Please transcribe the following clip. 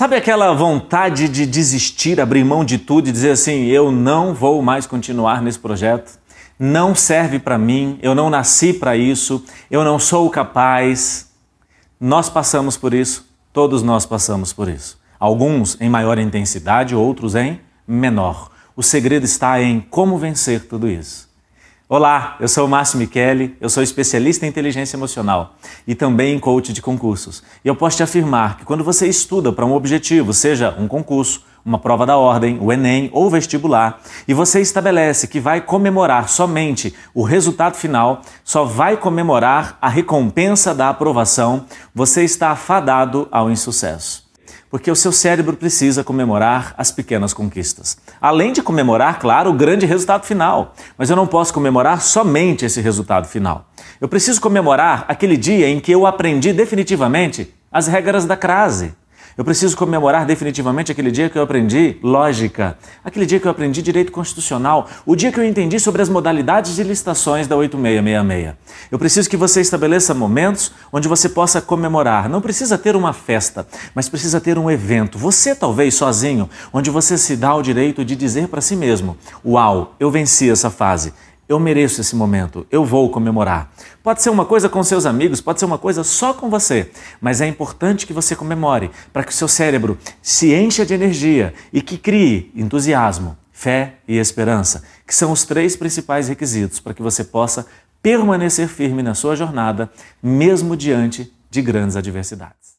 Sabe aquela vontade de desistir, abrir mão de tudo e dizer assim: eu não vou mais continuar nesse projeto, não serve para mim, eu não nasci para isso, eu não sou capaz. Nós passamos por isso, todos nós passamos por isso. Alguns em maior intensidade, outros em menor. O segredo está em como vencer tudo isso. Olá, eu sou o Márcio Michele, eu sou especialista em inteligência emocional e também coach de concursos. E eu posso te afirmar que quando você estuda para um objetivo, seja um concurso, uma prova da ordem, o Enem ou vestibular, e você estabelece que vai comemorar somente o resultado final, só vai comemorar a recompensa da aprovação, você está afadado ao insucesso porque o seu cérebro precisa comemorar as pequenas conquistas. Além de comemorar, claro, o grande resultado final. Mas eu não posso comemorar somente esse resultado final. Eu preciso comemorar aquele dia em que eu aprendi definitivamente as regras da crase. Eu preciso comemorar definitivamente aquele dia que eu aprendi lógica, aquele dia que eu aprendi direito constitucional, o dia que eu entendi sobre as modalidades de licitações da 8666. Eu preciso que você estabeleça momentos onde você possa comemorar. Não precisa ter uma festa, mas precisa ter um evento. Você talvez sozinho, onde você se dá o direito de dizer para si mesmo: "Uau, eu venci essa fase eu mereço esse momento, eu vou comemorar. Pode ser uma coisa com seus amigos, pode ser uma coisa só com você, mas é importante que você comemore para que o seu cérebro se encha de energia e que crie entusiasmo, fé e esperança, que são os três principais requisitos para que você possa permanecer firme na sua jornada, mesmo diante de grandes adversidades.